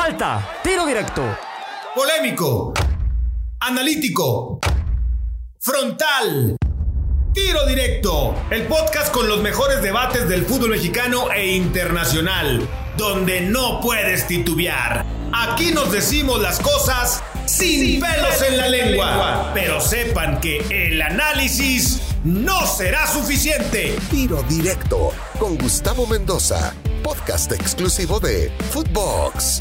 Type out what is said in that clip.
Falta, tiro directo. Polémico, analítico, frontal. Tiro Directo, el podcast con los mejores debates del fútbol mexicano e internacional, donde no puedes titubear. Aquí nos decimos las cosas sin, pelos en la lengua, pero sepan que el análisis no será suficiente. Tiro Directo con Gustavo Mendoza, podcast exclusivo de Footbox.